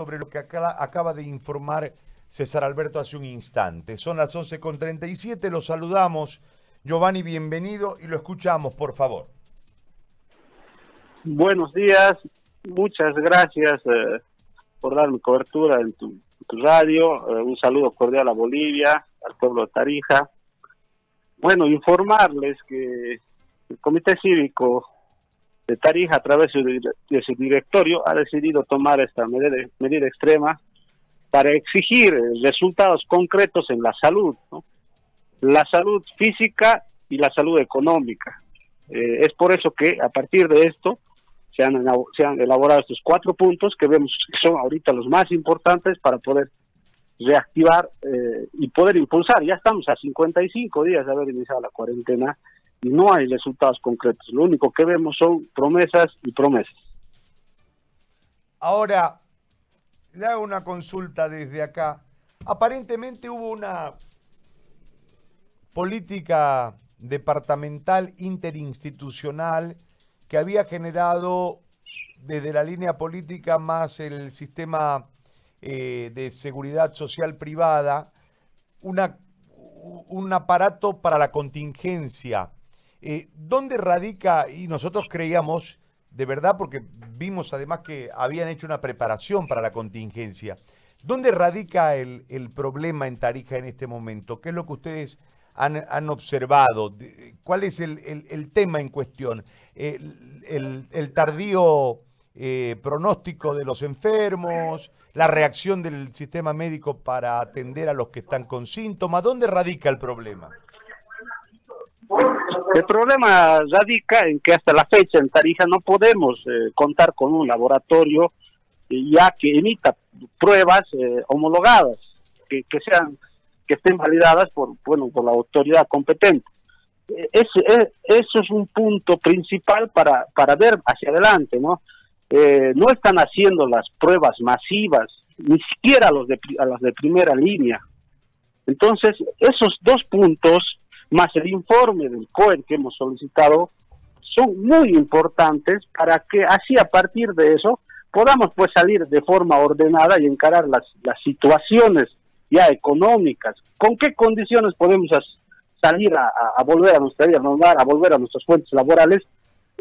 sobre lo que acaba de informar César Alberto hace un instante. Son las 11.37, lo saludamos. Giovanni, bienvenido y lo escuchamos, por favor. Buenos días, muchas gracias eh, por darme cobertura en tu, radio. Eh, un saludo cordial a Bolivia, al pueblo de Tarija. Bueno, informarles que el Comité Cívico de Tarija, a través de su directorio, ha decidido tomar esta medida, extrema para exigir resultados concretos en la salud, la salud física y la salud económica. Eh, es por eso que a partir de esto se han, se han elaborado estos cuatro puntos que vemos que son ahorita los más importantes para poder reactivar eh, y poder impulsar. Ya estamos a 55 días de haber iniciado la cuarentena no hay resultados concretos. Lo único que vemos son promesas y promesas. Ahora, le hago una consulta desde acá. Aparentemente hubo una política departamental interinstitucional que había generado desde la línea política más el sistema eh, de seguridad social privada una, un aparato para la contingencia eh, ¿Dónde radica, y nosotros creíamos, de verdad, porque vimos además que habían hecho una preparación para la contingencia, ¿dónde radica el, problema en Tarija en este momento? ¿Qué es lo que ustedes han, observado? ¿Cuál es el, tema en cuestión? ¿El, tardío eh, pronóstico de los enfermos? ¿La reacción del sistema médico para atender a los que están con síntomas? ¿Dónde radica el problema? El problema radica en que hasta la fecha en Tarija no podemos eh, contar con un laboratorio eh, ya que emita pruebas eh, homologadas que, sean que estén validadas por bueno por la autoridad competente. eso es un punto principal para, para ver hacia adelante, ¿no? no están haciendo las pruebas masivas, ni siquiera los de, a las de primera línea. Entonces, esos dos puntos más el informe del COEN que hemos solicitado, son muy importantes para que así a partir de eso podamos pues salir de forma ordenada y encarar las, las situaciones ya económicas. ¿Con qué condiciones podemos salir a, volver a nuestra vida normal, a volver a nuestras fuentes laborales?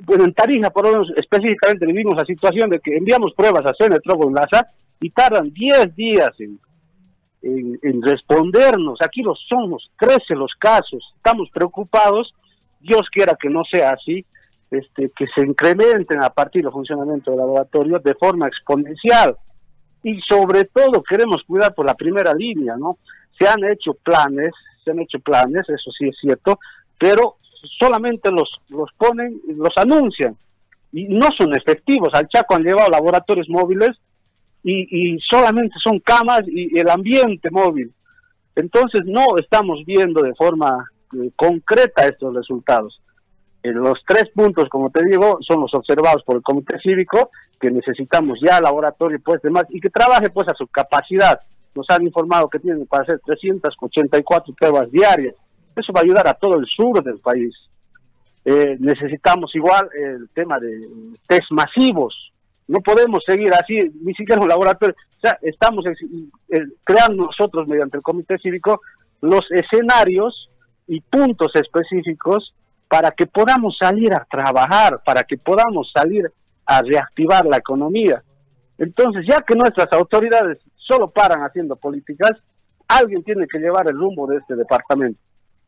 Bueno, en Tarija, por lo menos específicamente, vivimos la situación de que enviamos pruebas a LASA y tardan 10 días en, en, respondernos. Aquí los somos, crece los casos, estamos preocupados, Dios quiera que no sea así, este, que se incrementen a partir del funcionamiento del laboratorio de forma exponencial. Y sobre todo queremos cuidar por la primera línea, ¿no? Se han hecho planes, se han hecho planes, eso sí es cierto, pero solamente los, los ponen, los anuncian y no son efectivos. Al Chaco han llevado laboratorios móviles y, solamente son camas y el ambiente móvil. Entonces no estamos viendo de forma eh, concreta estos resultados. Eh, los tres puntos, como te digo, son los observados por el Comité Cívico, que necesitamos ya laboratorio pues demás y que trabaje pues a su capacidad. Nos han informado que tienen para hacer 384 pruebas diarias. Eso va a ayudar a todo el sur del país. Eh, necesitamos igual el tema de test masivos, no podemos seguir así, ni siquiera un laboratorio. O sea, estamos creando nosotros, mediante el Comité Cívico, los escenarios y puntos específicos para que podamos salir a trabajar, para que podamos salir a reactivar la economía. Entonces, ya que nuestras autoridades solo paran haciendo políticas, alguien tiene que llevar el rumbo de este departamento.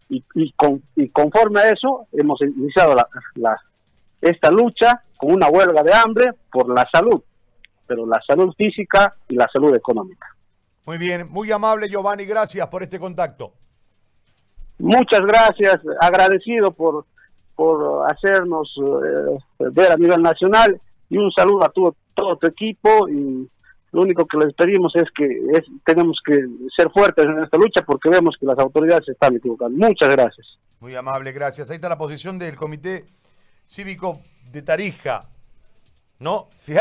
Y, y, conforme a eso, hemos iniciado la, esta lucha con una huelga de hambre por la salud, pero la salud física y la salud económica. Muy bien, muy amable Giovanni, gracias por este contacto. Muchas gracias, agradecido por, por hacernos eh, ver a nivel nacional y un saludo a todo, todo tu equipo y lo único que les pedimos es que tenemos que ser fuertes en esta lucha porque vemos que las autoridades se están equivocando. Muchas gracias. Muy amable, gracias. Ahí está la posición del Comité Cívico de Tarija, ¿no? Fíjate.